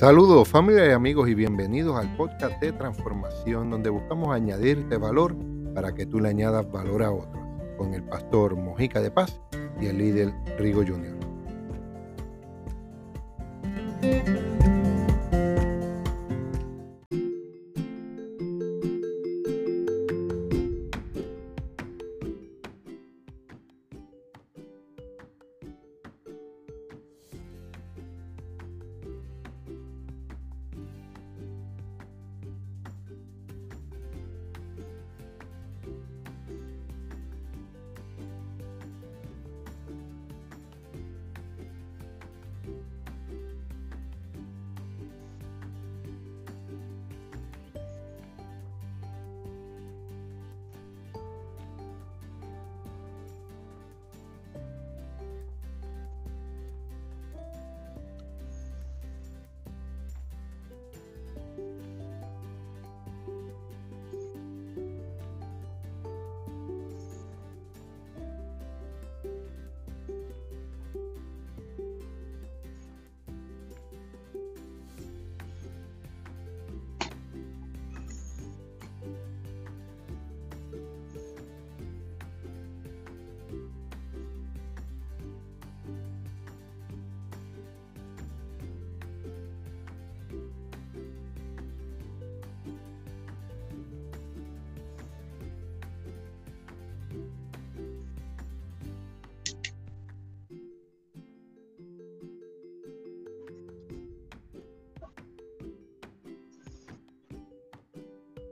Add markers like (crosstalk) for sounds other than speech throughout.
Saludos familia y amigos y bienvenidos al podcast de transformación donde buscamos añadirte valor para que tú le añadas valor a otros con el pastor Mojica de Paz y el líder Rigo Jr.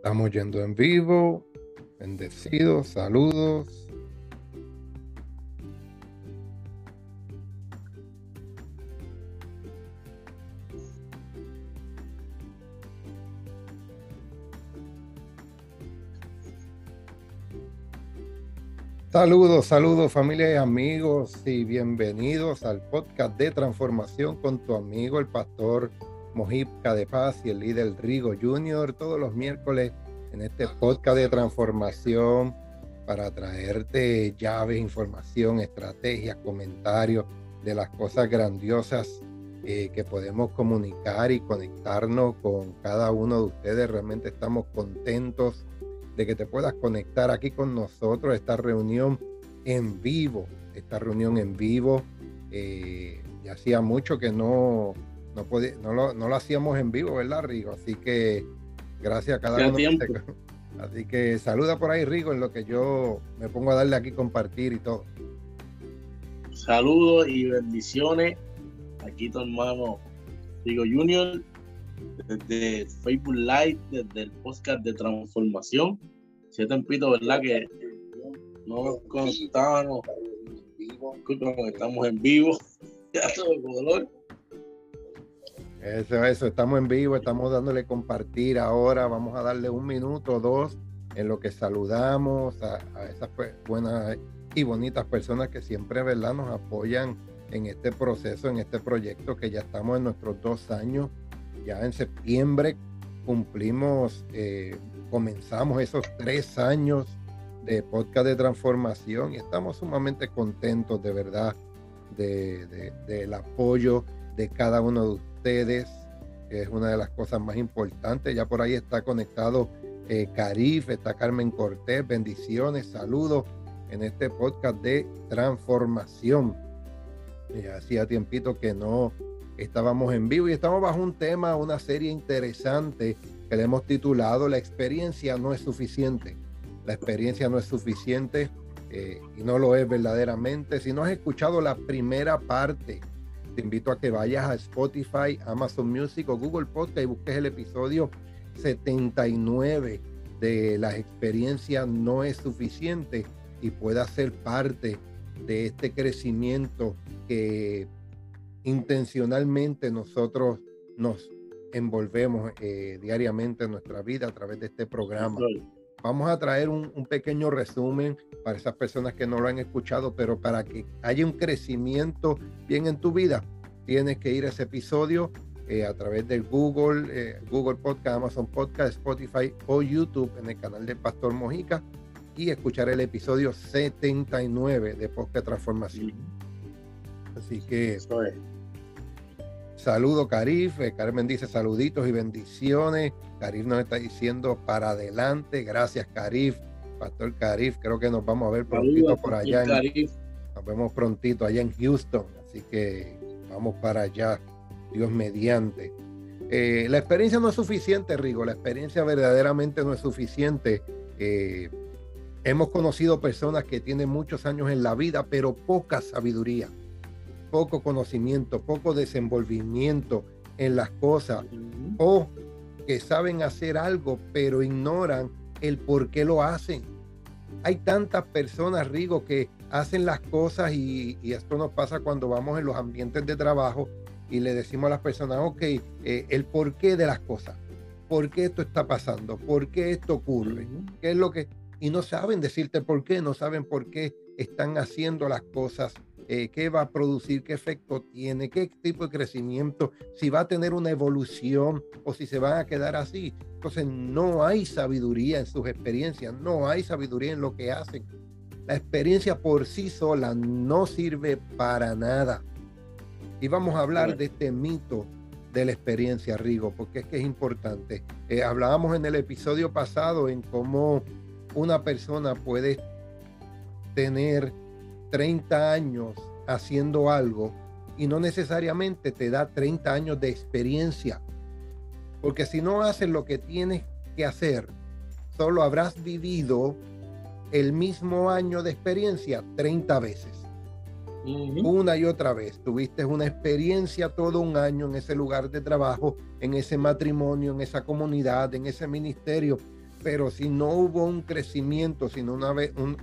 Estamos yendo en vivo. Bendecidos, saludos. Saludos, saludos familia y amigos y bienvenidos al podcast de transformación con tu amigo el pastor Mojipca de Paz y el líder Rigo Junior todos los miércoles en este podcast de transformación para traerte llaves, información, estrategias, comentarios de las cosas grandiosas eh, que podemos comunicar y conectarnos con cada uno de ustedes. Realmente estamos contentos de que te puedas conectar aquí con nosotros, esta reunión en vivo, esta reunión en vivo. Eh, ya hacía mucho que no no, no, lo, hacíamos en vivo, ¿verdad, Rigo? Así que gracias a cada uno. Así que saluda por ahí, Rigo, en lo que yo me pongo a darle aquí compartir y todo. Saludos y bendiciones. Aquí tu hermano Rigo Junior, desde Facebook Live, desde el podcast de transformación. Si tempito, ¿verdad? Que no nos contábamos. estamos en vivo. (laughs) Ya todo dolor eso, eso, estamos en vivo, estamos dándole compartir ahora, vamos a darle un minuto o dos en lo que saludamos a, esas buenas y bonitas personas que siempre, ¿verdad?, nos apoyan en este proceso, en este proyecto que ya estamos en nuestros dos años, ya en septiembre cumplimos, eh, comenzamos esos tres años de podcast de transformación y estamos sumamente contentos de verdad del apoyo de cada uno de ustedes, que es una de las cosas más importantes. Ya por ahí está conectado eh, Carif, está Carmen Cortés, bendiciones, saludos en este podcast de transformación. hacía tiempito que no estábamos en vivo y estamos bajo un tema, una serie interesante que le hemos titulado La experiencia no es suficiente. La experiencia no es suficiente eh, y no lo es verdaderamente. Si no has escuchado la primera parte te invito a que vayas a Spotify, Amazon Music o Google Podcast y busques el episodio 79 de la experiencia no es suficiente y pueda ser parte de este crecimiento que intencionalmente nosotros nos envolvemos eh, diariamente en nuestra vida a través de este programa. Vamos a traer un, un, pequeño resumen para esas personas que no lo han escuchado, pero para que haya un crecimiento bien en tu vida, tienes que ir a ese episodio eh, a través del Google, eh, Google Podcast, Amazon Podcast, Spotify o YouTube en el canal de Pastor Mojica y escuchar el episodio 79 de Podcast Transformación. Así que Saludo, Carif. Eh, Carmen dice saluditos y bendiciones. Carif nos está diciendo para adelante. Gracias, Carif. Pastor Carif, creo que nos vamos a ver prontito por allá. nos vemos prontito allá en Houston. Así que vamos para allá, Dios mediante. Eh, la experiencia no es suficiente, Rigo. La experiencia verdaderamente no es suficiente. Eh, hemos conocido personas que tienen muchos años en la vida, pero poca sabiduría poco conocimiento, poco desenvolvimiento en las cosas o que saben hacer algo pero ignoran el por qué lo hacen. Hay tantas personas, Rigo, que hacen las cosas y, esto nos pasa cuando vamos en los ambientes de trabajo y le decimos a las personas, ok, eh, el porqué de las cosas, por qué esto está pasando, por qué esto ocurre, qué es lo que... Y no saben decirte por qué, no saben por qué están haciendo las cosas eh, qué va a producir, qué efecto tiene, qué tipo de crecimiento, si va a tener una evolución o si se van a quedar así. Entonces no hay sabiduría en sus experiencias, no hay sabiduría en lo que hacen. La experiencia por sí sola no sirve para nada. Y vamos a hablar de este mito de la experiencia, Rigo, porque es que es importante. Eh, hablábamos en el episodio pasado en cómo una persona puede tener 30 años haciendo algo y no necesariamente te da 30 años de experiencia. Porque si no haces lo que tienes que hacer, solo habrás vivido el mismo año de experiencia 30 veces. Una y otra vez. Tuviste una experiencia todo un año en ese lugar de trabajo, en ese matrimonio, en esa comunidad, en ese ministerio. Pero si no hubo un crecimiento, si no, una,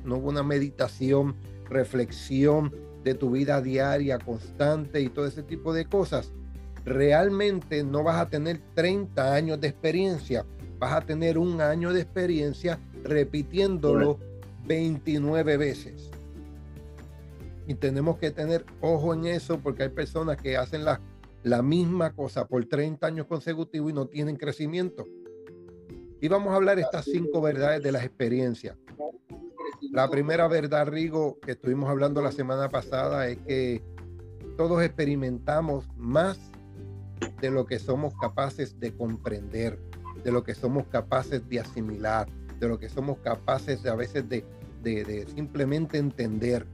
no hubo una meditación, reflexión de tu vida diaria constante y todo ese tipo de cosas, realmente no vas a tener 30 años de experiencia, vas a tener un año de experiencia repitiéndolo 29 veces. Y tenemos que tener ojo en eso porque hay personas que hacen la, la misma cosa por 30 años consecutivos y no tienen crecimiento. Y vamos a hablar estas cinco verdades de las experiencias. La primera verdad, Rigo, que estuvimos hablando la semana pasada es que todos experimentamos más de lo que somos capaces de comprender, de lo que somos capaces de asimilar, de lo que somos capaces de, a veces de, de, simplemente entender.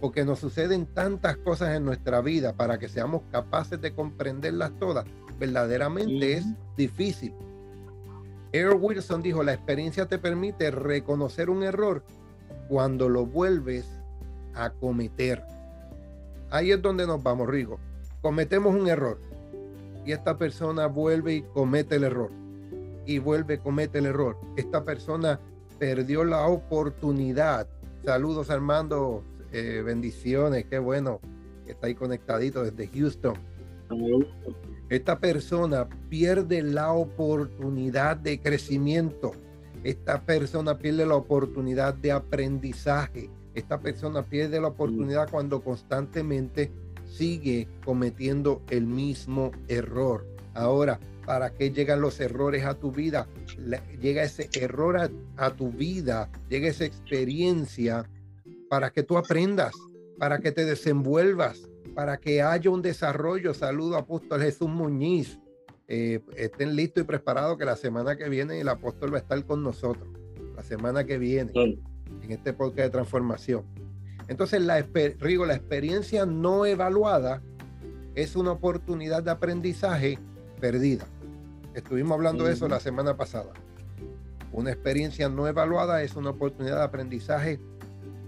Porque nos suceden tantas cosas en nuestra vida para que seamos capaces de comprenderlas todas. Verdaderamente es difícil. Earl Wilson dijo, la experiencia te permite reconocer un error cuando lo vuelves a cometer. Ahí es donde nos vamos, Rigo. Cometemos un error y esta persona vuelve y comete el error. Y vuelve, comete el error. Esta persona perdió la oportunidad. Saludos Armando, eh, bendiciones, qué bueno que está ahí conectadito desde Houston. Esta persona pierde la oportunidad de crecimiento esta persona pierde la oportunidad de aprendizaje. Esta persona pierde la oportunidad cuando constantemente sigue cometiendo el mismo error. Ahora, ¿para qué llegan los errores a tu vida? Llega ese error a, tu vida, llega esa experiencia para que tú aprendas, para que te desenvuelvas, para que haya un desarrollo. Saludo, apóstol Jesús Muñiz. Eh, estén listos y preparados que la semana que viene el apóstol va a estar con nosotros. La semana que viene en este podcast de transformación. Entonces, la, Rigo, la experiencia no evaluada es una oportunidad de aprendizaje perdida. Estuvimos hablando de eso la semana pasada. Una experiencia no evaluada es una oportunidad de aprendizaje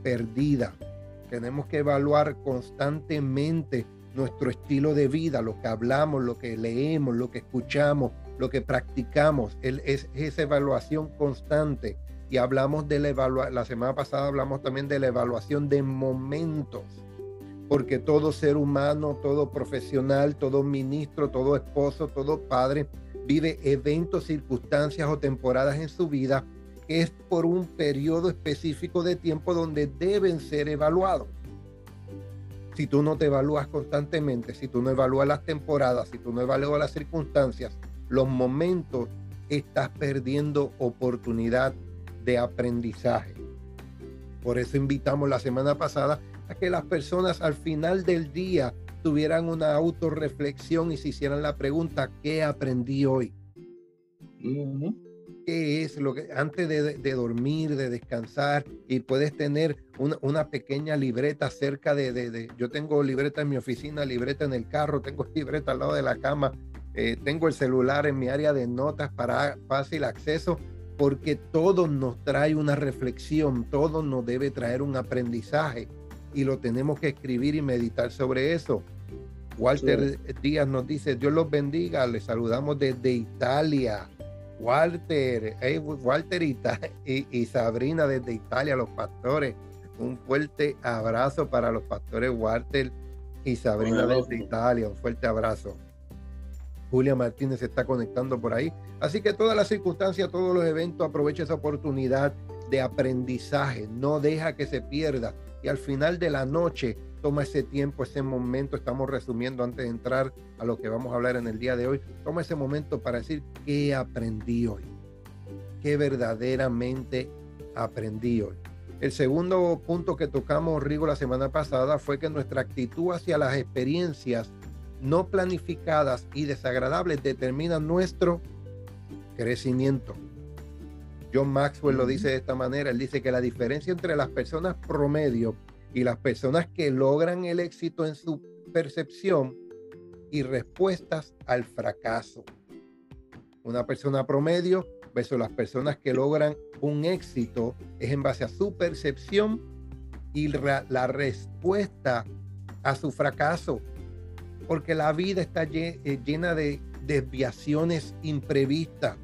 perdida. Tenemos que evaluar constantemente nuestro estilo de vida, lo que hablamos, lo que leemos, lo que escuchamos, lo que practicamos, es, esa evaluación constante. Y hablamos de la evaluación, la semana pasada hablamos también de la evaluación de momentos, porque todo ser humano, todo profesional, todo ministro, todo esposo, todo padre, vive eventos, circunstancias o temporadas en su vida que es por un periodo específico de tiempo donde deben ser evaluados si tú no te evalúas constantemente, si tú no evalúas las temporadas, si tú no evalúas las circunstancias, los momentos, estás perdiendo oportunidad de aprendizaje. Por eso invitamos la semana pasada a que las personas al final del día tuvieran una autorreflexión y se hicieran la pregunta, ¿qué aprendí hoy? ¿Qué es lo que antes de, dormir, de descansar y puedes tener una, pequeña libreta cerca de, de, yo tengo libreta en mi oficina, libreta en el carro, tengo (laughs) libreta al lado de la cama, eh, tengo el celular en mi área de notas para fácil acceso, porque todo nos trae una reflexión, todo nos debe traer un aprendizaje y lo tenemos que escribir y meditar sobre eso. Walter Díaz nos dice, Dios los bendiga, les saludamos desde Italia. Walter, Walter (laughs) y, y, Sabrina desde Italia, los pastores. Un fuerte abrazo para los pastores Walter y Sabrina desde Italia. Un fuerte abrazo. Julia Martínez se está conectando por ahí. Así que todas las circunstancias, todos los eventos, aprovecha esa oportunidad de aprendizaje. No deja que se pierda. Y al final de la noche, toma ese tiempo, ese momento, estamos resumiendo antes de entrar a lo que vamos a hablar en el día de hoy, toma ese momento para decir qué aprendí hoy, qué verdaderamente aprendí hoy. El segundo punto que tocamos, Rigo, la semana pasada fue que nuestra actitud hacia las experiencias no planificadas y desagradables determina nuestro crecimiento. John Maxwell lo dice de esta manera, él dice que la diferencia entre las personas promedio y las personas que logran el éxito en su percepción y respuestas al fracaso. Una persona promedio versus las personas que logran un éxito es en base a su percepción y la respuesta a su fracaso. Porque la vida está eh, llena de desviaciones imprevistas,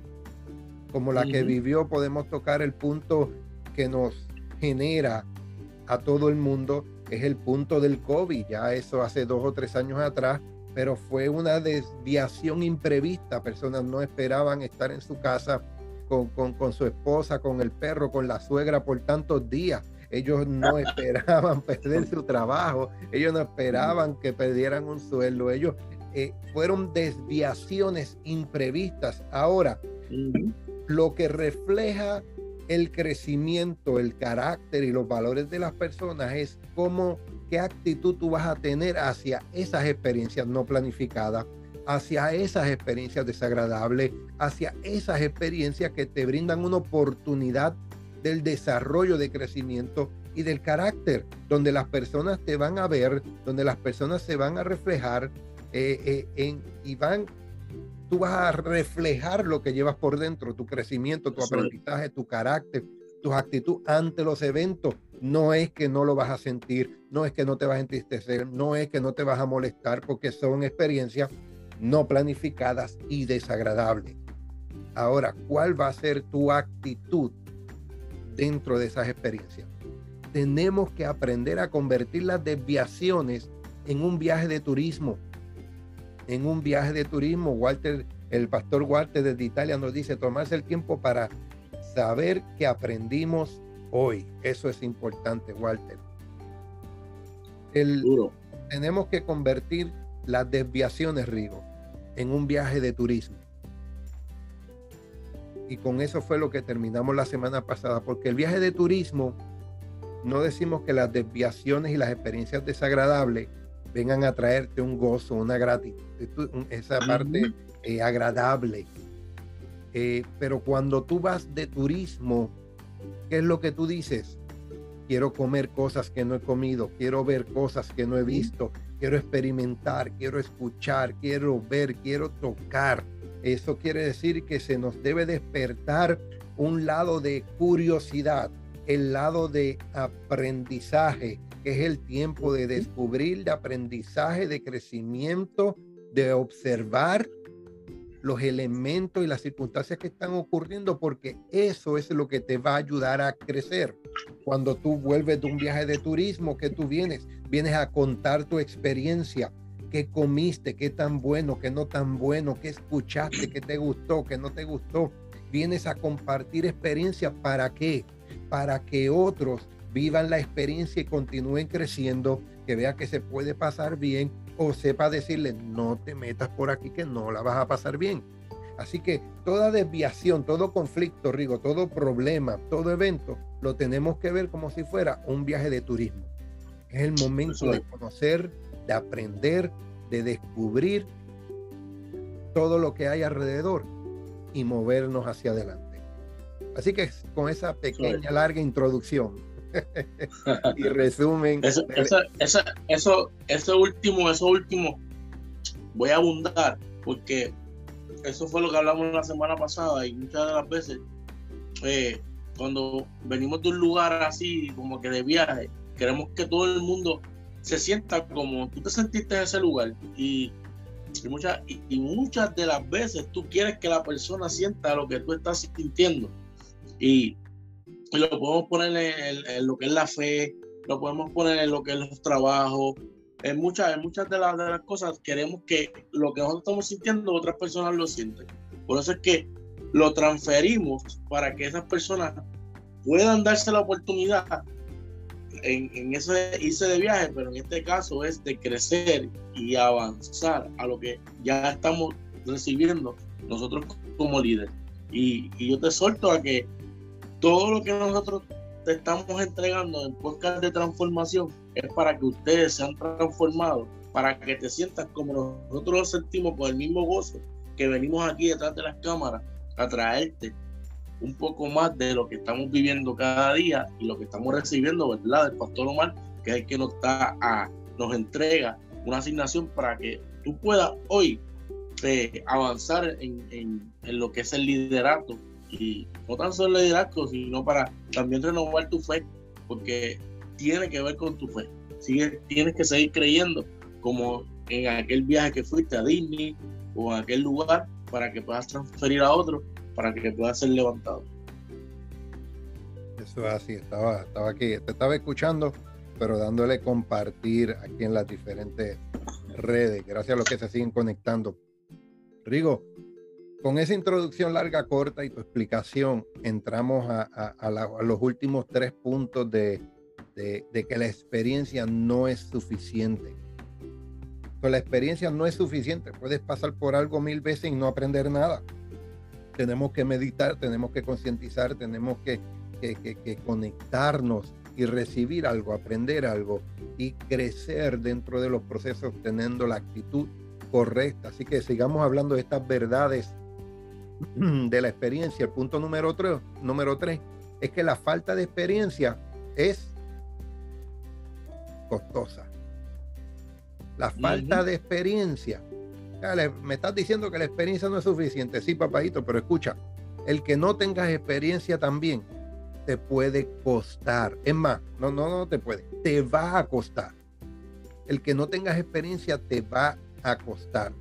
como la que vivió. Podemos tocar el punto que nos genera a todo el mundo es el punto del COVID. Ya eso hace dos o tres años atrás, pero fue una desviación imprevista. Personas no esperaban estar en su casa con, con, su esposa, con el perro, con la suegra por tantos días. Ellos no (laughs) esperaban perder su trabajo, ellos no esperaban que perdieran un sueldo, ellos eh, fueron desviaciones imprevistas. Ahora, lo que refleja el crecimiento, el carácter y los valores de las personas es cómo, qué actitud tú vas a tener hacia esas experiencias no planificadas, hacia esas experiencias desagradables, hacia esas experiencias que te brindan una oportunidad del desarrollo de crecimiento y del carácter, donde las personas te van a ver, donde las personas se van a reflejar eh, eh, en, y van tú vas a reflejar lo que llevas por dentro, tu crecimiento, tu aprendizaje, tu carácter, tu actitud ante los eventos. No es que no lo vas a sentir, no es que no te vas a entristecer, no es que no te vas a molestar, porque son experiencias no planificadas y desagradables. Ahora, ¿cuál va a ser tu actitud dentro de esas experiencias? Tenemos que aprender a convertir las desviaciones en un viaje de turismo en un viaje de turismo, Walter, el pastor Walter desde Italia nos dice tomarse el tiempo para saber que aprendimos hoy. Eso es importante, Walter. El, tenemos que convertir las desviaciones, Rigo, en un viaje de turismo. Y con eso fue lo que terminamos la semana pasada, porque el viaje de turismo, no decimos que las desviaciones y las experiencias desagradables vengan a traerte un gozo, una gratitud, esa parte eh, agradable. Eh, pero cuando tú vas de turismo, ¿qué es lo que tú dices? Quiero comer cosas que no he comido, quiero ver cosas que no he visto, quiero experimentar, quiero escuchar, quiero ver, quiero tocar. Eso quiere decir que se nos debe despertar un lado de curiosidad, el lado de aprendizaje, que es el tiempo de descubrir, de aprendizaje, de crecimiento, de observar los elementos y las circunstancias que están ocurriendo, porque eso es lo que te va a ayudar a crecer. Cuando tú vuelves de un viaje de turismo, que tú vienes, vienes a contar tu experiencia, qué comiste, qué tan bueno, qué no tan bueno, qué escuchaste, qué te gustó, qué no te gustó. Vienes a compartir experiencia. Para qué? Para que otros vivan la experiencia y continúen creciendo, que vea que se puede pasar bien o sepa decirle, no te metas por aquí que no la vas a pasar bien. Así que toda desviación, todo conflicto, Rigo, todo problema, todo evento, lo tenemos que ver como si fuera un viaje de turismo. Es el momento de conocer, de aprender, de descubrir todo lo que hay alrededor y movernos hacia adelante. Así que con esa pequeña, larga introducción y resumen. (laughs) Eso, eso, eso, eso, último, eso último, voy a abundar porque eso fue lo que hablamos la semana pasada y muchas de las veces eh, cuando venimos de un lugar así como que de viaje, queremos que todo el mundo se sienta como tú te sentiste en ese lugar y, y, muchas, y, muchas de las veces tú quieres que la persona sienta lo que tú estás sintiendo y, lo podemos poner en, lo que es la fe, lo podemos poner en lo que es los trabajos, en muchas, en muchas de, las, de las cosas queremos que lo que nosotros estamos sintiendo otras personas lo sienten. Por eso es que lo transferimos para que esas personas puedan darse la oportunidad en, en ese irse de viaje, pero en este caso es de crecer y avanzar a lo que ya estamos recibiendo nosotros como líderes. Y, y, yo te suelto a que todo lo que nosotros te estamos entregando en podcast de transformación es para que ustedes sean transformados, para que te sientas como nosotros lo sentimos con el mismo gozo que venimos aquí detrás de las cámaras a traerte un poco más de lo que estamos viviendo cada día y lo que estamos recibiendo, ¿verdad? Del pastor Omar, que es el que nos, está a, nos entrega una asignación para que tú puedas hoy eh, avanzar en, en, en, lo que es el liderato y no tan solo el liderazgo, sino para también renovar tu fe, porque tiene que ver con tu fe. Tienes que seguir creyendo como en aquel viaje que fuiste a Disney o a aquel lugar para que puedas transferir a otro para que pueda ser levantado. Eso es así, estaba, estaba aquí, te estaba escuchando, pero dándole compartir aquí en las diferentes redes, gracias a los que se siguen conectando. Rigo, con esa introducción larga, corta y tu explicación, entramos a, los últimos tres puntos de, que la experiencia no es suficiente. Pues la experiencia no es suficiente. Puedes pasar por algo mil veces y no aprender nada tenemos que meditar, tenemos que concientizar, tenemos que, conectarnos y recibir algo, aprender algo y crecer dentro de los procesos teniendo la actitud correcta. Así que sigamos hablando de estas verdades (clears throat) de la experiencia. El punto número tres, número tres es que la falta de experiencia es costosa. La falta de experiencia me estás diciendo que la experiencia no es suficiente. Sí, papadito, pero escucha, el que no tengas experiencia también te puede costar. Es más, no, no, no te puede, te va a costar. El que no tengas experiencia te va a costar.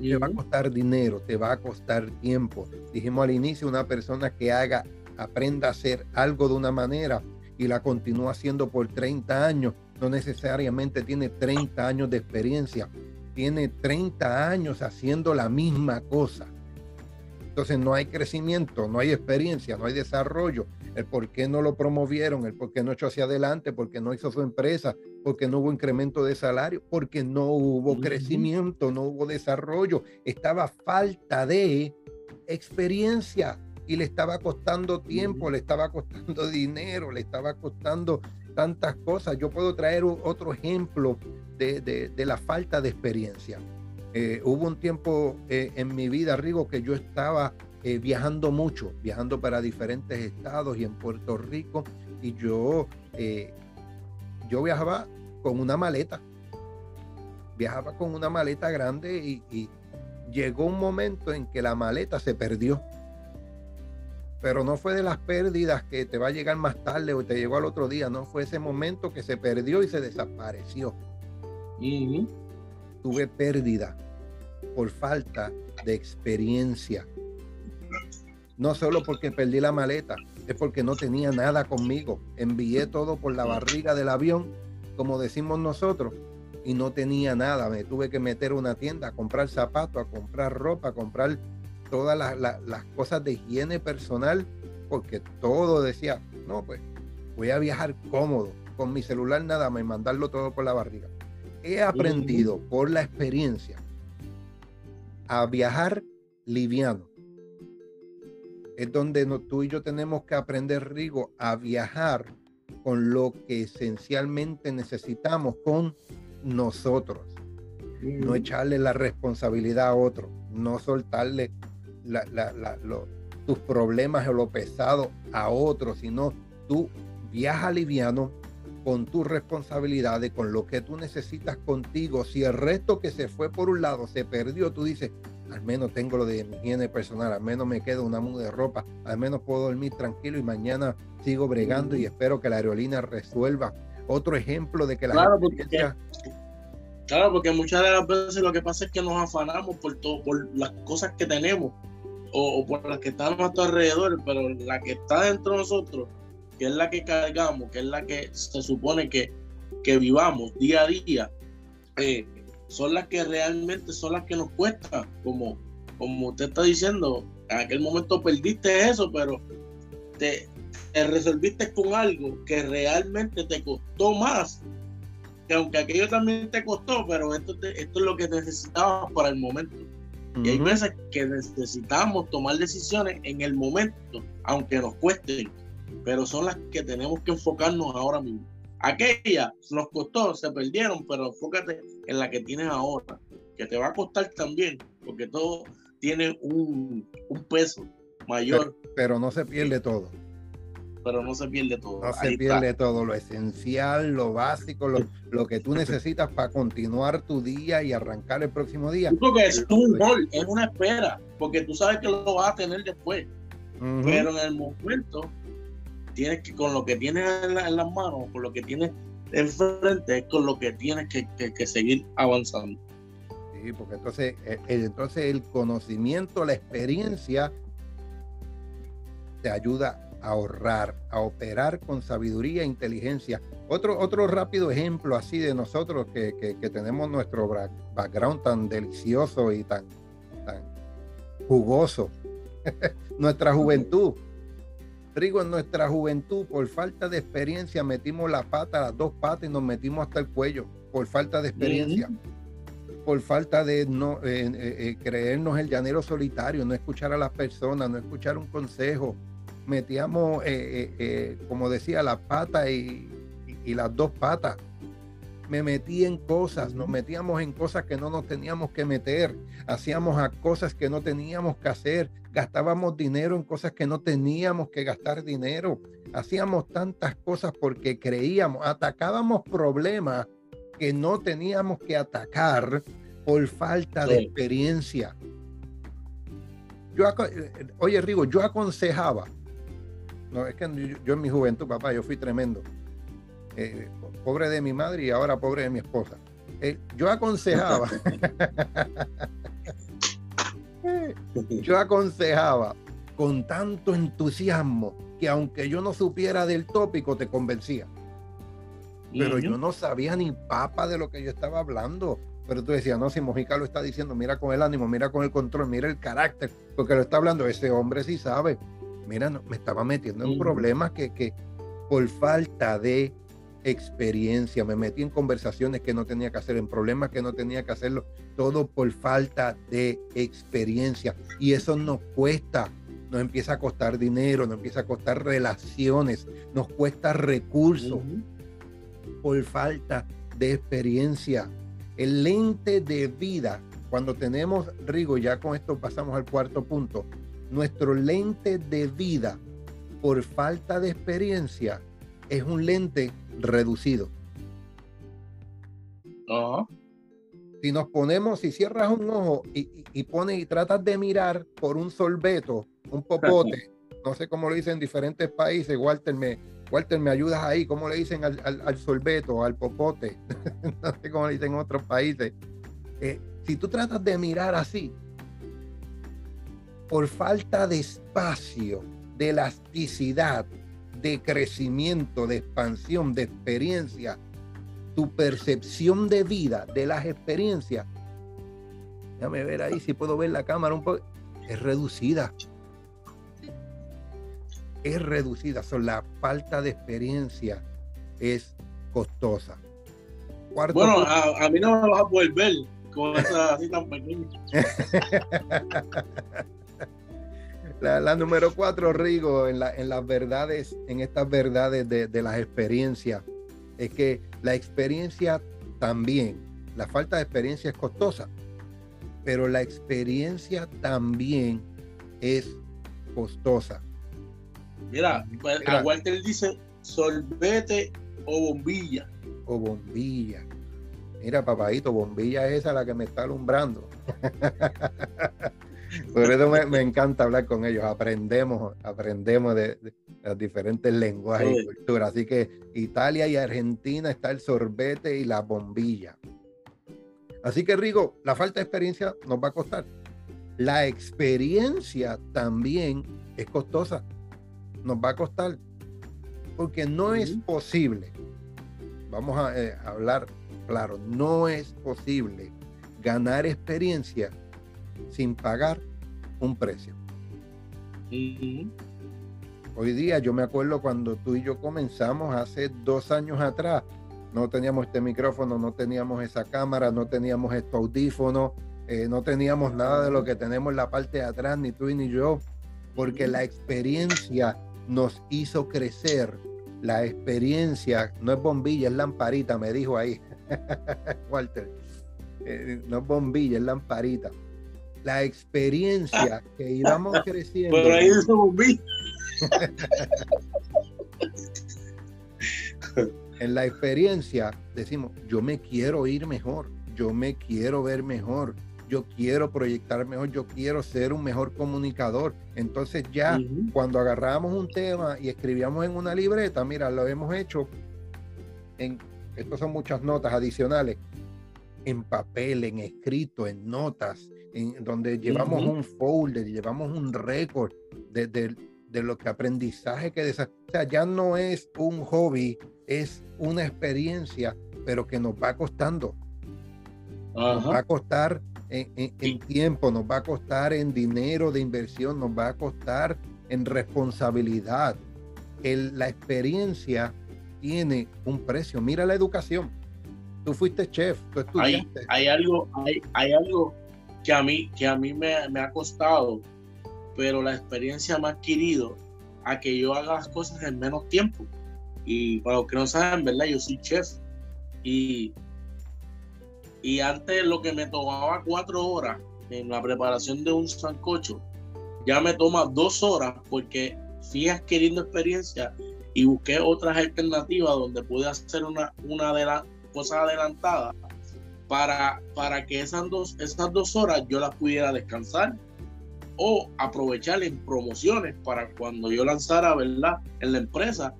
Te va a costar dinero, te va a costar tiempo. Dijimos al inicio, una persona que haga, aprenda a hacer algo de una manera y la continúa haciendo por 30 años, no necesariamente tiene 30 años de experiencia, tiene 30 años haciendo la misma cosa. Entonces no hay crecimiento, no hay experiencia, no hay desarrollo. El por qué no lo promovieron, el por qué no echó hacia adelante, porque no hizo su empresa, porque no hubo incremento de salario, porque no hubo crecimiento, no hubo desarrollo. Estaba falta de experiencia y le estaba costando tiempo, le estaba costando (laughs) dinero, le estaba costando tantas cosas. Yo puedo traer otro ejemplo de, la falta de experiencia. Eh, hubo un tiempo eh, en mi vida, Rigo, que yo estaba eh, viajando mucho, viajando para diferentes estados y en Puerto Rico, y yo, yo viajaba con una maleta, viajaba con una maleta grande y, y llegó un momento en que la maleta se perdió pero no fue de las pérdidas que te va a llegar más tarde o te llegó al otro día, no fue ese momento que se perdió y se desapareció. y Tuve pérdida por falta de experiencia. No solo porque perdí la maleta, es porque no tenía nada conmigo. Envié todo por la barriga del avión, como decimos nosotros, y no tenía nada. Me tuve que meter a una tienda a comprar zapatos, a comprar ropa, a comprar todas las cosas de higiene personal, porque todo decía, no, pues voy a viajar cómodo, con mi celular nada más, mandarlo todo por la barriga. He aprendido por la experiencia a viajar liviano. Es donde tú y yo tenemos que aprender, Rigo, a viajar con lo que esencialmente necesitamos, con nosotros. No echarle la responsabilidad a otro, no soltarle tus problemas o lo pesado a otro, sino tú viaja liviano con tus responsabilidades, con lo que tú necesitas contigo. Si el resto que se fue por un lado se perdió, tú dices, al menos tengo lo de mi higiene personal, al menos me queda una muda de ropa, al menos puedo dormir tranquilo y mañana sigo bregando y espero que la aerolínea resuelva. Otro ejemplo de que la claro, porque, claro, porque muchas de las veces lo que pasa es que nos afanamos por todo, por las cosas que tenemos o, por las que están a nuestro alrededor, pero la que está dentro de nosotros, que es la que cargamos, que es la que se supone que, que vivamos día a día, eh, son las que realmente son las que nos cuesta, como, como usted está diciendo, en aquel momento perdiste eso, pero te, resolviste con algo que realmente te costó más, que aunque aquello también te costó, pero esto, esto es lo que necesitabas para el momento. Y hay veces que necesitamos tomar decisiones en el momento, aunque nos cuesten, pero son las que tenemos que enfocarnos ahora mismo. Aquella nos costó, se perdieron, pero enfócate en la que tienes ahora, que te va a costar también, porque todo tiene un, peso mayor. Pero, no se pierde todo. Pero no se pierde todo. No se pierde todo, lo esencial, lo básico, lo, que tú necesitas para continuar tu día y arrancar el próximo día. Porque es un gol, es una espera, porque tú sabes que lo vas a tener después. Pero en el momento tienes que, con lo que tienes en, las manos, con lo que tienes enfrente, con lo que tienes que, seguir avanzando. Sí, porque entonces, eh, eh, entonces el conocimiento, la experiencia te ayuda a ahorrar, a operar con sabiduría e inteligencia. Otro, otro rápido ejemplo así de nosotros que, que tenemos nuestro background tan delicioso y tan jugoso, (laughs) nuestra juventud. Rigo, en nuestra juventud, por falta de experiencia, metimos la pata, las dos patas y nos metimos hasta el cuello, por falta de experiencia. Por falta de no eh, eh, eh, creernos el llanero solitario, no escuchar a las personas, no escuchar un consejo. Metíamos, como decía, la pata y, y las dos patas me metí en cosas, nos metíamos en cosas que no nos teníamos que meter, hacíamos a cosas que no teníamos que hacer, gastábamos dinero en cosas que no teníamos que gastar dinero, hacíamos tantas cosas porque creíamos, atacábamos problemas que no teníamos que atacar por falta de experiencia. Yo, eh, oye, Rigo, yo aconsejaba, no, es que yo, yo en mi juventud, papá, yo fui tremendo eh, pobre de mi madre y ahora pobre de mi esposa. Eh, yo aconsejaba, (laughs) yo aconsejaba con tanto entusiasmo que aunque yo no supiera del tópico, te convencía. Pero yo no sabía ni papa de lo que yo estaba hablando. Pero tú decías, no, si Mojica lo está diciendo, mira con el ánimo, mira con el control, mira el carácter, porque lo está hablando, ese hombre sí sabe. Mira, me estaba metiendo en problemas que, que por falta de experiencia, me metí en conversaciones que no tenía que hacer, en problemas que no tenía que hacerlo, todo por falta de experiencia. Y eso nos cuesta, nos empieza a costar dinero, nos empieza a costar relaciones, nos cuesta recursos por falta de experiencia. El lente de vida, cuando tenemos, Rigo, ya con esto pasamos al cuarto punto, nuestro lente de vida por falta de experiencia es un lente reducido. Si nos ponemos, si cierras un ojo y, y, pones y tratas de mirar por un sorbeto, un popote, (laughs) no sé cómo lo dicen en diferentes países, Walter me, Walter, me ayudas ahí, ¿cómo le dicen al, al, sorbeto, al popote? (laughs) no sé cómo le dicen en otros países. Eh, si tú tratas de mirar así, por falta de espacio, de elasticidad, de crecimiento, de expansión, de experiencia, tu percepción de vida, de las experiencias, déjame ver ahí si puedo ver la cámara un poco, es reducida. Es reducida, son la falta de experiencia es costosa. bueno, a, mí no me vas a poder ver con esa así tan pequeña. (laughs) La, número cuatro, Rigo, en, en las verdades, en estas verdades de, las experiencias, es que la experiencia también, la falta de experiencia es costosa, pero la experiencia también es costosa. Mira, pues, Mira, Walter dice sorbete o bombilla. O bombilla. Mira, papadito, bombilla es esa la que me está alumbrando. (laughs) Por eso me, encanta hablar con ellos. Aprendemos, aprendemos de, los diferentes lenguajes y culturas. Así que Italia y Argentina está el sorbete y la bombilla. Así que Rigo, la falta de experiencia nos va a costar. La experiencia también es costosa. Nos va a costar. Porque no es posible. Vamos a eh, hablar claro. No es posible ganar experiencia sin pagar un precio. Hoy día yo me acuerdo cuando tú y yo comenzamos hace dos años atrás, no teníamos este micrófono, no teníamos esa cámara, no teníamos este audífono, eh, no teníamos nada de lo que tenemos en la parte de atrás, ni tú ni yo, porque la experiencia nos hizo crecer. La experiencia no es bombilla, es lamparita, me dijo ahí (laughs) Walter. Eh, no es bombilla, es lamparita la experiencia que íbamos (laughs) creciendo. Pero ahí (laughs) en la experiencia decimos, yo me quiero ir mejor, yo me quiero ver mejor, yo quiero proyectar mejor, yo quiero ser un mejor comunicador. Entonces ya cuando agarramos un tema y escribíamos en una libreta, mira, lo hemos hecho en, estas son muchas notas adicionales, en papel, en escrito, en notas, en donde llevamos un folder, llevamos un récord de, de, lo que aprendizaje que... O sea, ya no es un hobby, es una experiencia, pero que nos va costando. Nos va a costar en, tiempo, nos va a costar en dinero de inversión, nos va a costar en responsabilidad. El, la experiencia tiene un precio. Mira la educación. Tú fuiste chef, tú estudiaste. Hay, hay algo, hay, hay algo que a mí, que a mí me, ha costado, pero la experiencia me ha adquirido a que yo haga las cosas en menos tiempo. Y para los que no saben, ¿verdad? Yo soy chef. Y, y antes lo que me tomaba cuatro horas en la preparación de un sancocho, ya me toma dos horas porque fui adquiriendo experiencia y busqué otras alternativas donde pude hacer una, una de las cosas para, para que esas dos, esas dos horas yo las pudiera descansar o aprovechar en promociones para cuando yo lanzara, ¿verdad? En la empresa,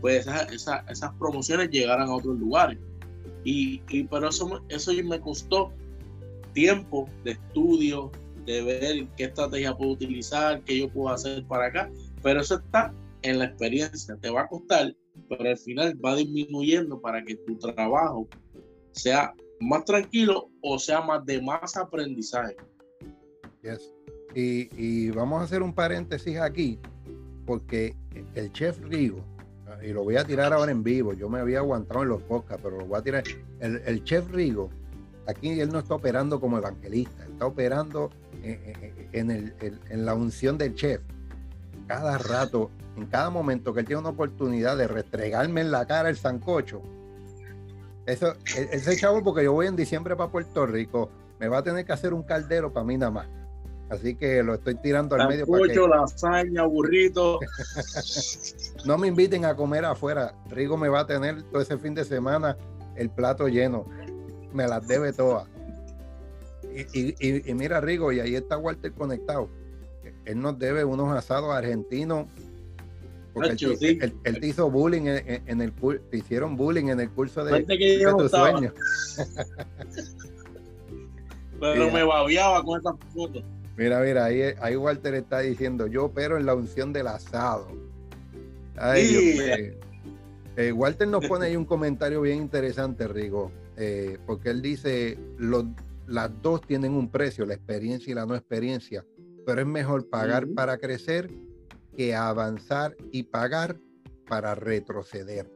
pues esas promociones llegaran a otros lugares. Y, y pero eso, eso me costó tiempo de estudio, de ver qué estrategia puedo utilizar, qué yo puedo hacer para acá. Pero eso está en la experiencia. Te va a costar, pero al final va disminuyendo para que tu trabajo sea más tranquilo o sea más de más aprendizaje. Yes. Y, vamos a hacer un paréntesis aquí, porque el chef Rigo, y lo voy a tirar ahora en vivo, yo me había aguantado en los podcasts, pero lo voy a tirar. El, chef Rigo, aquí él no está operando como evangelista, está operando en, el, en la unción del chef. Cada rato, en cada momento que él tiene una oportunidad de restregarme en la cara el sancocho, eso, e, ese chavo, porque yo voy en diciembre para Puerto Rico, me va a tener que hacer un caldero para mí nada más. Así que lo estoy tirando al medio. Para que... lasaña, burrito. (laughs) no me inviten a comer afuera. Rigo me va a tener todo ese fin de semana el plato lleno. Me las debe todas. Y, y, y, mira, Rigo, y ahí está Walter conectado. Él nos debe unos asados argentinos porque él, te hizo bullying en, el te hicieron bullying en el curso de, de tu sueño. (laughs) Pero me babiaba con estas fotos. Mira, mira, ahí, ahí Walter está diciendo, yo pero en la unción del asado. Ay, eh, Walter nos pone ahí un comentario bien interesante, Rigo, eh, porque él dice, los, las dos tienen un precio, la experiencia y la no experiencia, pero es mejor pagar para crecer que avanzar y pagar para retroceder.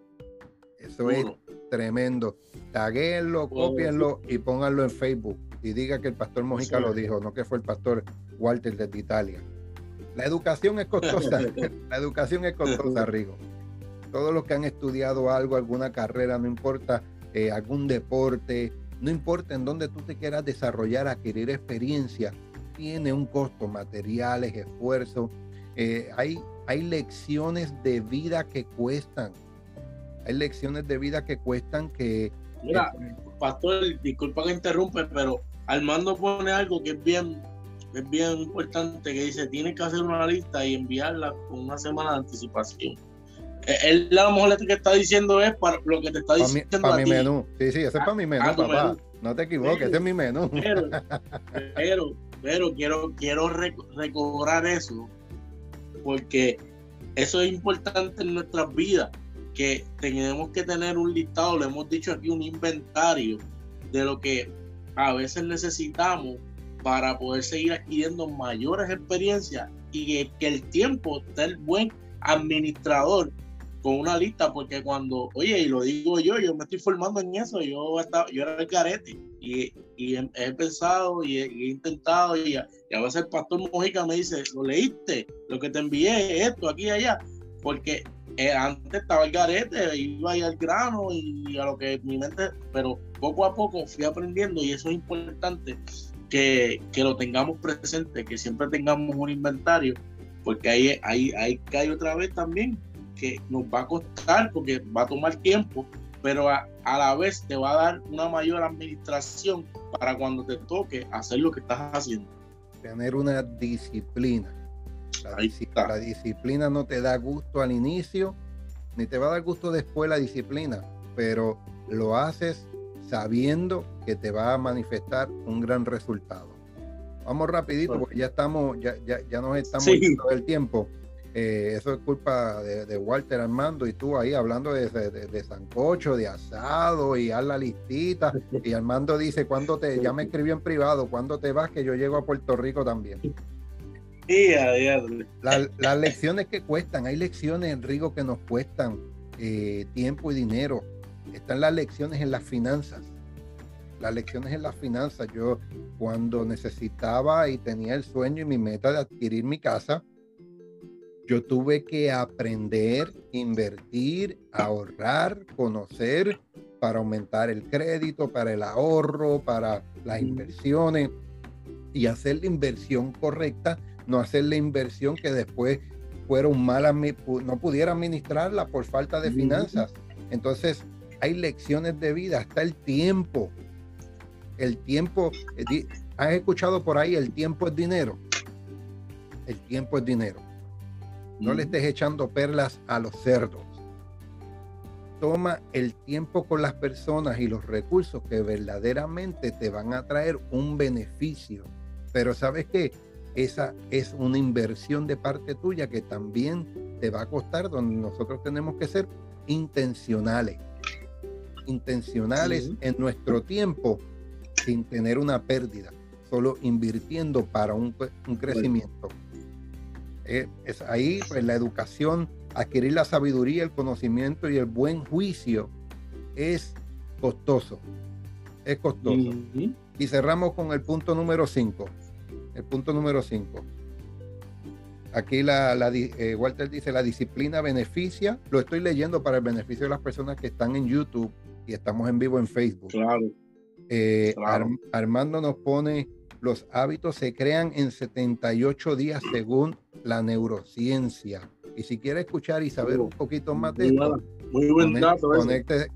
Eso es tremendo. Taguenlo, copienlo y pónganlo en Facebook y diga que el pastor Mojica lo dijo, no que fue el pastor Walter de Italia. La educación es costosa, (laughs) la educación es costosa, Rigo. Todos los que han estudiado algo, alguna carrera, no importa eh, algún deporte, no importa en dónde tú te quieras desarrollar, adquirir experiencia, tiene un costo, materiales, esfuerzo. Eh, hay, hay lecciones de vida que cuestan. Hay lecciones de vida que cuestan que... Mira, pastor, disculpa que interrumpe, pero Armando pone algo que es bien, es bien importante, que dice, tienes que hacer una lista y enviarla con una semana de anticipación. Eh, él la mejor que está diciendo es para lo que te está diciendo. Para mi, menú. Sí, sí, ese es para mi menú, papá. No te equivoques, ese es mi menú. Pero, (laughs) pero, quiero, quiero recobrar eso, porque eso es importante en nuestras vidas, que tenemos que tener un listado, le hemos dicho aquí, un inventario de lo que a veces necesitamos para poder seguir adquiriendo mayores experiencias y que, el tiempo esté el buen administrador con una lista, porque cuando, oye, y lo digo yo, yo me estoy formando en eso, yo, estaba, yo era el carete y, he, pensado y he, intentado y a, veces el pastor Mojica me dice, lo leíste, lo que te envié, esto, aquí y allá, porque eh, antes estaba el carete, iba ahí al grano y a lo que mi mente, pero poco a poco fui aprendiendo y eso es importante que, que lo tengamos presente, que siempre tengamos un inventario, porque ahí, ahí, ahí cae otra vez también que nos va a costar porque va a tomar tiempo, pero a, la vez te va a dar una mayor administración para cuando te toque hacer lo que estás haciendo. Tener una disciplina. La, la disciplina no te da gusto al inicio, ni te va a dar gusto después la disciplina, pero lo haces sabiendo que te va a manifestar un gran resultado. Vamos rapidito porque ya estamos, ya, ya, ya nos estamos sí. el tiempo. Eh, eso es culpa de, Walter Armando y tú ahí hablando de, de, sancocho, de asado y haz la listita. (laughs) Y Armando dice, cuando te, ya me escribió en privado, cuando te vas que yo llego a Puerto Rico también. las lecciones que cuestan, hay lecciones, Rigo, que nos cuestan eh, tiempo y dinero. Están las lecciones en las finanzas. Las lecciones en las finanzas. Yo cuando necesitaba y tenía el sueño y mi meta de adquirir mi casa, yo tuve que aprender, invertir, ahorrar, conocer para aumentar el crédito, para el ahorro, para las inversiones y hacer la inversión correcta, no hacer la inversión que después fueron malas, no pudiera administrarla por falta de finanzas. Entonces, hay lecciones de vida, hasta el tiempo. El tiempo, eh, ¿has escuchado por ahí? El tiempo es dinero. El tiempo es dinero. No le estés echando perlas a los cerdos. Toma el tiempo con las personas y los recursos que verdaderamente te van a traer un beneficio. Pero sabes que esa es una inversión de parte tuya que también te va a costar, donde nosotros tenemos que ser intencionales. Intencionales en nuestro tiempo sin tener una pérdida, solo invirtiendo para un, crecimiento. Eh, es ahí pues la educación, adquirir la sabiduría, el conocimiento y el buen juicio es costoso. Es costoso. Y cerramos con el punto número 5. El punto número 5. Aquí la, eh, Walter dice, la disciplina beneficia. Lo estoy leyendo para el beneficio de las personas que están en YouTube y estamos en vivo en Facebook. Claro. Eh, Armando nos pone los hábitos se crean en 78 días según la neurociencia. Y si quiere escuchar y saber un poquito más de esto, muy buen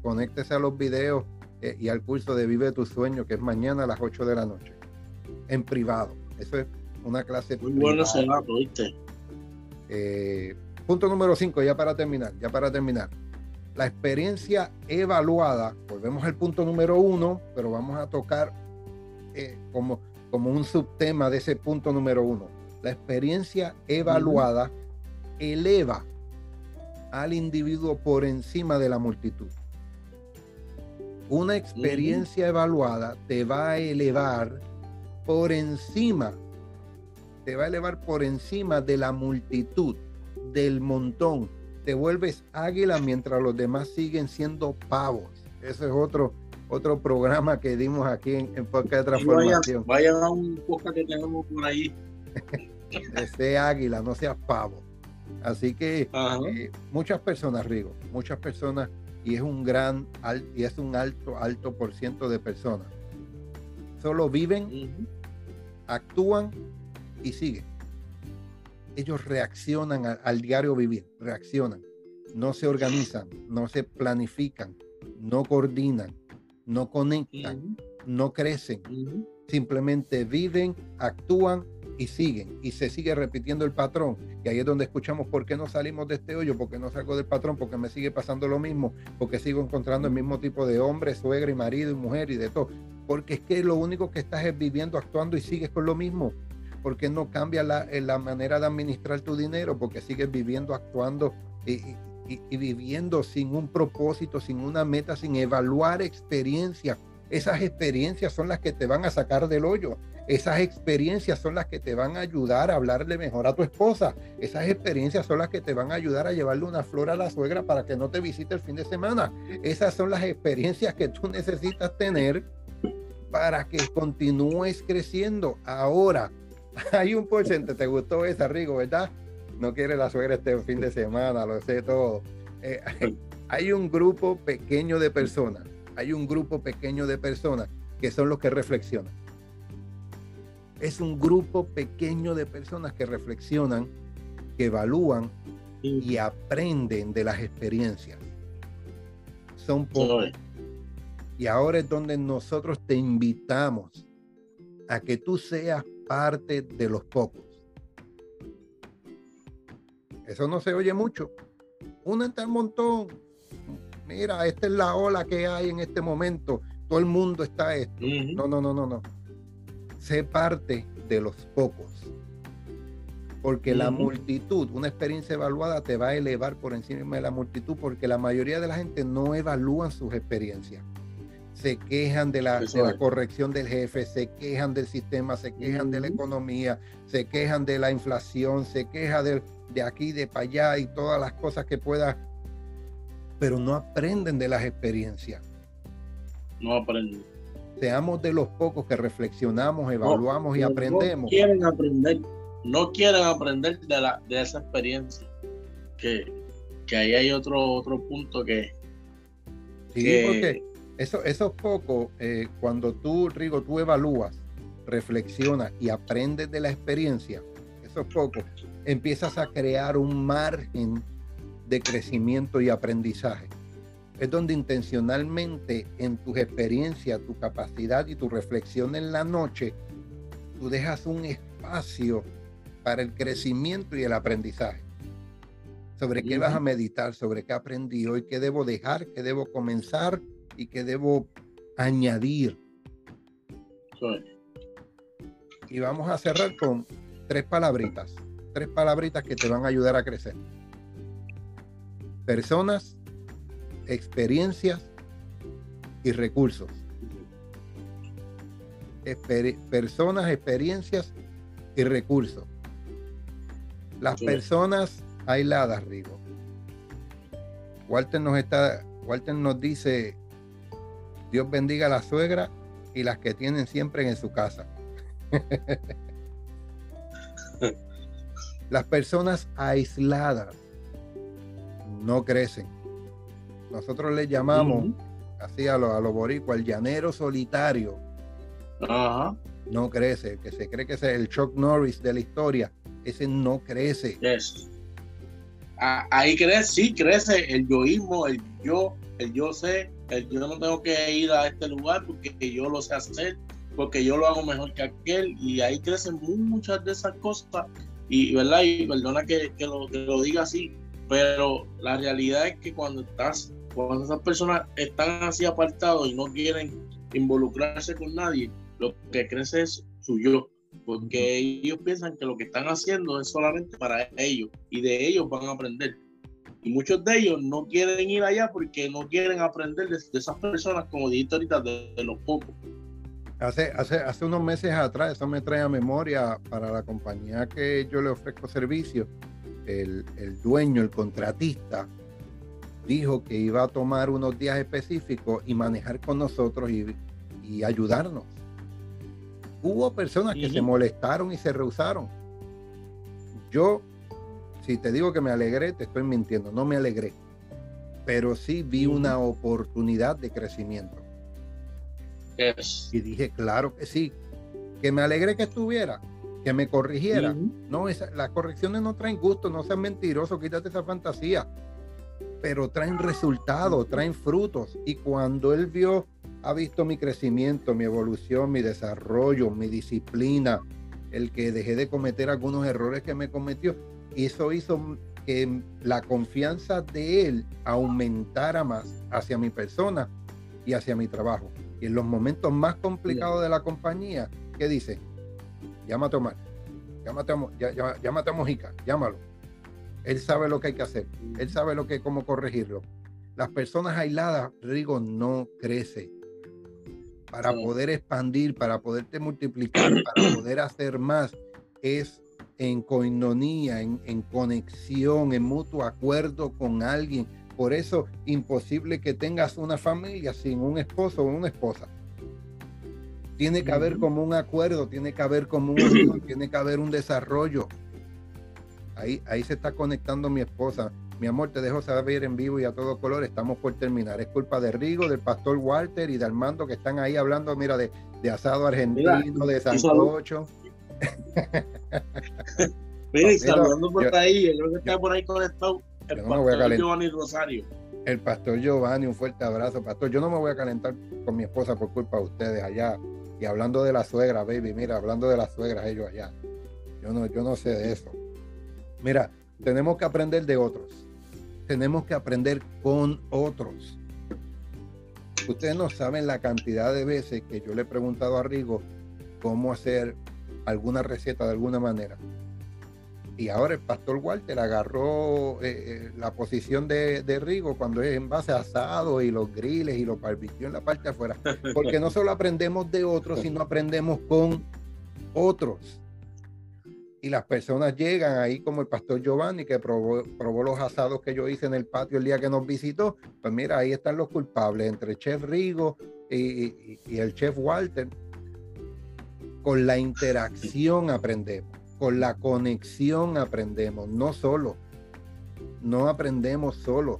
conéctese, a los videos eh, y al curso de Vive tu Sueño, que es mañana a las 8 de la noche, en privado. Eso es una clase. Muy bueno ese dato, ¿viste? Eh, punto número 5, ya para terminar, ya para terminar. La experiencia evaluada, volvemos al punto número uno, pero vamos a tocar eh, como como un subtema de ese punto número uno. La experiencia evaluada eleva al individuo por encima de la multitud. Una experiencia evaluada te va a elevar por encima, te va a elevar por encima de la multitud, del montón. Te vuelves águila mientras los demás siguen siendo pavos. Ese es otro, otro programa que dimos aquí en, en Podcast de Transformación. Vaya, a un podcast que tenemos por ahí. (laughs) Ese águila, no seas pavo. Así que eh, muchas personas, Rigo, muchas personas y es un gran y es un alto, alto por ciento de personas. Solo viven, actúan y siguen. Ellos reaccionan al diario vivir, reaccionan. No se organizan, no se planifican, no coordinan, no conectan, no crecen. Simplemente viven, actúan y siguen. Y se sigue repitiendo el patrón. Y ahí es donde escuchamos por qué no salimos de este hoyo, porque no salgo del patrón, porque me sigue pasando lo mismo, porque sigo encontrando el mismo tipo de hombre, suegra y marido y mujer y de todo. Porque es que lo único que estás es viviendo, actuando y sigues con lo mismo. Porque no cambia la, eh, la manera de administrar tu dinero, porque sigues viviendo, actuando y, y viviendo sin un propósito, sin una meta, sin evaluar experiencia esas experiencias son las que te van a sacar del hoyo. Esas experiencias son las que te van a ayudar a hablarle mejor a tu esposa. Esas experiencias son las que te van a ayudar a llevarle una flor a la suegra para que no te visite el fin de semana. Esas son las experiencias que tú (laughs) necesitas tener para que continúes creciendo. Ahora, (laughs) hay un porcentaje, te gustó esa, Rigo, ¿verdad? No quiere la suegra este fin de semana, lo sé todo. Eh, (laughs) hay un grupo pequeño de personas hay un grupo pequeño de personas que son los que reflexionan. Es un grupo pequeño de personas que reflexionan, que evalúan y aprenden de las experiencias. Son pocos. Y ahora es donde nosotros te invitamos a que tú seas parte de los pocos. Eso no se oye mucho. Únete al montón mira, esta es la ola que hay en este momento, todo el mundo está esto. No, no, no, no, no. Sé parte de los pocos. Porque la multitud, una experiencia evaluada te va a elevar por encima de la multitud, porque la mayoría de la gente no evalúan sus experiencias. Se quejan de la, corrección del jefe, se quejan del sistema, se quejan de la economía, se quejan de la inflación, se quejan de, de aquí, de para allá y todas las cosas que pueda pero no aprenden de las experiencias. No aprenden. Seamos de los pocos que reflexionamos, evaluamos y aprendemos. No quieren aprender, no quieren aprender de, la, de esa experiencia. Que, que ahí hay otro, otro punto que... Sí, porque eso, esos pocos, eh, cuando tú, Rigo, tú evalúas, reflexionas y aprendes de la experiencia, esos pocos, empiezas a crear un margen de crecimiento y aprendizaje. Es donde intencionalmente en tus experiencias, tu capacidad y tu reflexión en la noche, tú dejas un espacio para el crecimiento y el aprendizaje. Sobre qué vas a meditar, sobre qué aprendí hoy, qué debo dejar, qué debo comenzar y qué debo añadir. Y vamos a cerrar con tres palabritas, tres palabritas que te van a ayudar a crecer personas, experiencias y recursos. personas, experiencias y recursos. Las personas aisladas, Rigo. Walter nos está, Walter nos dice, Dios bendiga a la suegra y las que tienen siempre en su casa. (laughs) las personas aisladas no crecen. Nosotros le llamamos así a los a boricuas el llanero solitario. No crece, que se cree que es el Chuck Norris de la historia. Ese no crece. ahí crece, sí crece el yoísmo, el yo, el yo sé, el yo no tengo que ir a este lugar porque yo lo sé hacer, porque yo lo hago mejor que aquel, y ahí crecen muchas de esas cosas. Y, ¿verdad? Y perdona que, lo, que lo diga así, pero la realidad es que cuando estás, cuando esas personas están así apartados y no quieren involucrarse con nadie, lo que crece es su yo, porque ellos piensan que lo que están haciendo es solamente para ellos y de ellos van a aprender. Y muchos de ellos no quieren ir allá porque no quieren aprender de, esas personas, como dijiste ahorita, de, de los pocos. Hace, hace, hace unos meses atrás, eso me trae a memoria para la compañía que yo le ofrezco servicio el, dueño, el contratista, dijo que iba a tomar unos días específicos y manejar con nosotros y, ayudarnos. Hubo personas que se molestaron y se rehusaron. Yo, si te digo que me alegré, te estoy mintiendo, no me alegré. pero sí vi una oportunidad de crecimiento. Y dije, claro que sí, que me alegré que estuviera, que me corrigiera. No, las correcciones no traen gusto, no sean mentirosos, quítate esa fantasía, pero traen resultados, traen frutos. Y cuando él vio, ha visto mi crecimiento, mi evolución, mi desarrollo, mi disciplina, el que dejé de cometer algunos errores que me cometió, eso hizo que la confianza de él aumentara más hacia mi persona y hacia mi trabajo. Y en los momentos más complicados de la compañía, ¿qué dice? Llámate a Omar, llámate a, llámate a Mojica, llámalo. Él sabe lo que hay que hacer, él sabe lo que, cómo corregirlo. Las personas aisladas, Rigo, no crece. Para poder expandir, para poderte multiplicar, (clears throat) para poder hacer más, es en coinonía, en, en conexión, en mutuo acuerdo con alguien. Por eso, imposible que tengas una familia sin un esposo o una esposa. Tiene que haber como un acuerdo, tiene que haber como un (clears throat) tiene que haber un desarrollo. Ahí, ahí se está conectando mi esposa. Mi amor, te dejo saber en vivo y a todo color. Estamos por terminar. Es culpa de Rigo, del pastor Walter y de Armando que están ahí hablando, mira, de, de asado argentino, de sancocho. mira, y saludando por ahí, el que está por ahí conectado, el pastor Giovanni Rosario. El pastor Giovanni, un fuerte abrazo, pastor. Yo no me voy a calentar con mi esposa por culpa de ustedes allá. Y hablando de la suegra, baby, mira, hablando de la suegra, ellos allá. Yo no, yo no sé de eso. Mira, tenemos que aprender de otros. Tenemos que aprender con otros. Ustedes no saben la cantidad de veces que yo le he preguntado a Rigo cómo hacer alguna receta de alguna manera. Y ahora el pastor Walter agarró eh, eh, la posición de, Rigo cuando es en base a asado y los griles y los barbecues en la parte de afuera. (laughs) Porque no solo aprendemos de otros, sino aprendemos con otros. Y las personas llegan ahí como el pastor Giovanni que probó, probó los asados que yo hice en el patio el día que nos visitó. Pues mira, ahí están los culpables entre el chef Rigo y el chef Walter con la interacción aprendemos, con la conexión aprendemos, no solo. No aprendemos solo.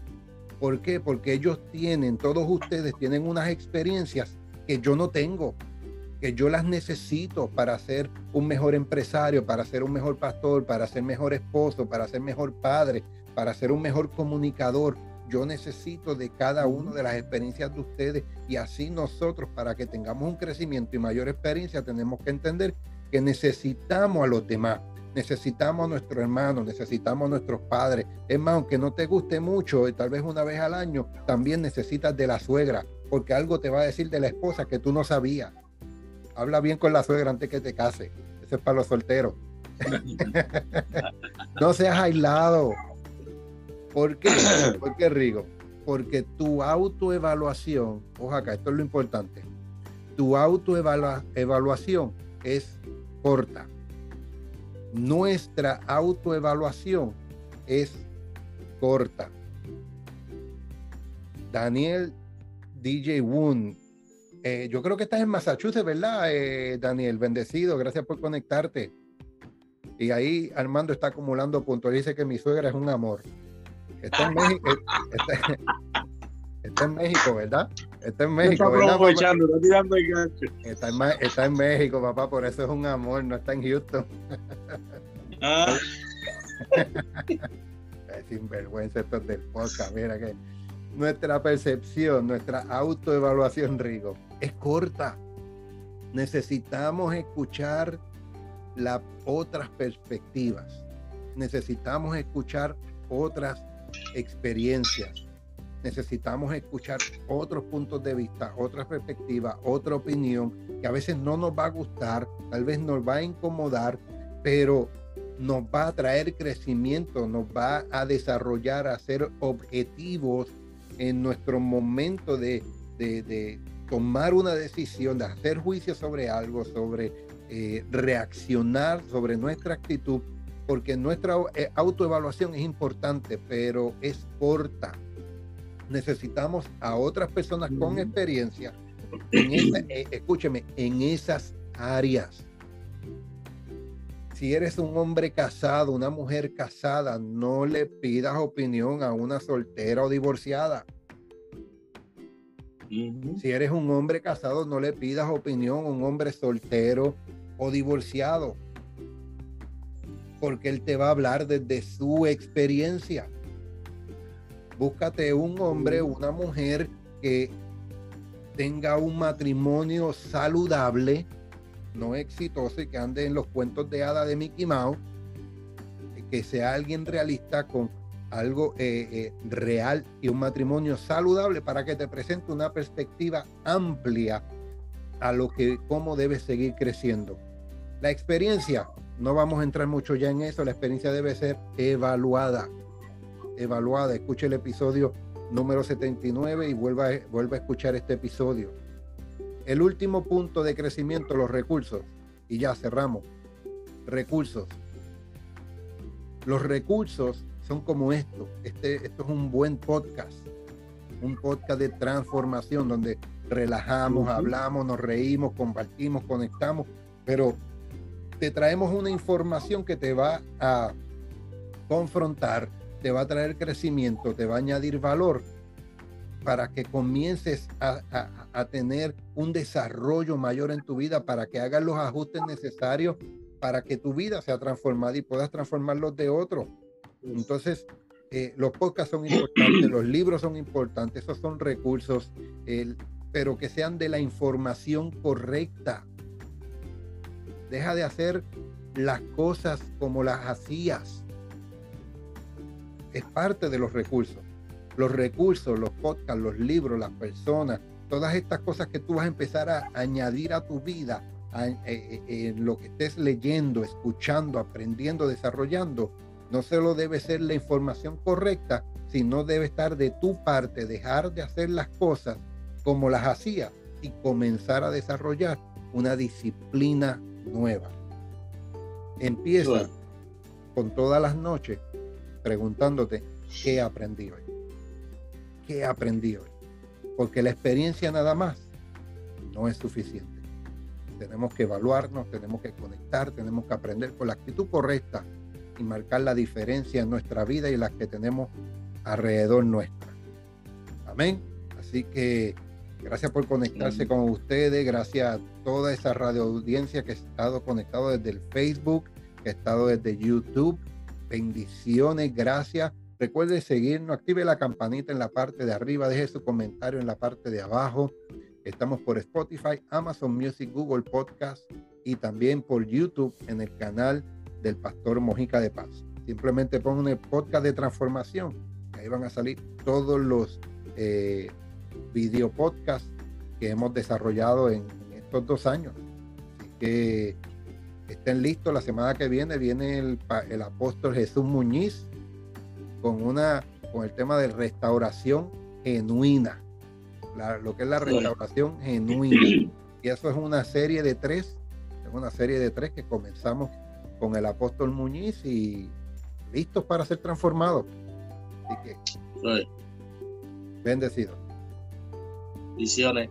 ¿Por qué? Porque ellos tienen, todos ustedes tienen unas experiencias que yo no tengo, que yo las necesito para ser un mejor empresario, para ser un mejor pastor, para ser mejor esposo, para ser mejor padre, para ser un mejor comunicador. Yo necesito de cada una de las experiencias de ustedes y así nosotros, para que tengamos un crecimiento y mayor experiencia, tenemos que entender que necesitamos a los demás, necesitamos a nuestros hermanos, necesitamos a nuestros padres. Es más, aunque no te guste mucho, tal vez una vez al año, también necesitas de la suegra, porque algo te va a decir de la esposa que tú no sabías. Habla bien con la suegra antes que te case. Eso es para los solteros. (laughs) no seas aislado. ¿Por qué? (coughs) ¿Por qué, Rigo? Porque tu autoevaluación, ojo acá, esto es lo importante, tu autoevaluación es corta. Nuestra autoevaluación es corta. Daniel DJ Woon, eh, yo creo que estás en Massachusetts, ¿verdad, eh, Daniel? Bendecido, gracias por conectarte. Y ahí Armando está acumulando puntos. Dice que mi suegra es un amor. Está en México. (laughs) Está, en México, ¿verdad? Está en México. Está está tirando el gancho. Está en, está en, México, papá, por eso es un amor, no está en Houston. Ah. es sinvergüenza esto del podcast, mira que nuestra percepción, nuestra autoevaluación, Rigo, es corta. Necesitamos escuchar las otras perspectivas. Necesitamos escuchar otras experiencias. Necesitamos escuchar otros puntos de vista, otras perspectivas, otra opinión que a veces no nos va a gustar, tal vez nos va a incomodar, pero nos va a traer crecimiento, nos va a desarrollar, a ser objetivos en nuestro momento de, tomar una decisión, de hacer juicio sobre algo, sobre eh, reaccionar sobre nuestra actitud porque nuestra eh, autoevaluación es importante, pero es corta. Necesitamos a otras personas con experiencia, en eh, escúcheme, en esas áreas. Si eres un hombre casado, una mujer casada, no le pidas opinión a una soltera o divorciada. Si eres un hombre casado, no le pidas opinión a un hombre soltero o divorciado, porque él te va a hablar desde su experiencia. Búscate un hombre, una mujer que tenga un matrimonio saludable, no exitoso y que ande en los cuentos de hada de Mickey Mouse, que sea alguien realista con algo eh, eh, real y un matrimonio saludable para que te presente una perspectiva amplia a lo que cómo debes seguir creciendo. La experiencia, no vamos a entrar mucho ya en eso, la experiencia debe ser evaluada. Evaluada. Escuche el episodio número 79 y vuelva, vuelva a escuchar este episodio. El último punto de crecimiento, los recursos. Y ya cerramos. Recursos. Los recursos son como esto. Este, esto es un buen podcast. Un podcast de transformación donde relajamos, hablamos, nos reímos, compartimos, conectamos, pero te traemos una información que te va a confrontar, te va a traer crecimiento, te va a añadir valor para que comiences a, a, tener un desarrollo mayor en tu vida, para que hagas los ajustes necesarios para que tu vida sea transformada y puedas transformar los de otros. Entonces, eh, los podcasts son importantes, los libros son importantes, esos son recursos, pero que sean de la información correcta. Deja de hacer las cosas como las hacías. Es parte de los recursos. Los recursos, los podcasts, los libros, las personas, todas estas cosas que tú vas a empezar a añadir a tu vida, eh, eh, en lo que estés leyendo, escuchando, aprendiendo, desarrollando, no solo debe ser la información correcta, sino debe estar de tu parte, dejar de hacer las cosas como las hacía y comenzar a desarrollar una disciplina nueva. Empieza con todas las noches preguntándote qué aprendí hoy. ¿Qué aprendí hoy? Porque la experiencia nada más no es suficiente. Tenemos que evaluarnos, tenemos que conectar, tenemos que aprender con la actitud correcta y marcar la diferencia en nuestra vida y las que tenemos alrededor nuestra. Amén. Así que gracias por conectarse con ustedes, gracias a toda esa radio audiencia que ha estado conectado desde el Facebook, que ha estado desde YouTube. Bendiciones, gracias. Recuerde seguirnos, active la campanita en la parte de arriba, deje su comentario en la parte de abajo. Estamos por Spotify, Amazon Music, Google Podcast y también por YouTube en el canal del pastor Mojica de Paz. Simplemente pongan el podcast de transformación. Ahí van a salir todos los eh, video podcasts que hemos desarrollado en, estos dos años. Así que estén listos. La semana que viene viene el, el apóstol Jesús Muñiz con una con el tema de restauración genuina. lo que es la restauración genuina. Y eso es una serie de tres, es una serie de tres que comenzamos con el apóstol Muñiz y listos para ser transformados. Así que, bendecido. Visiones.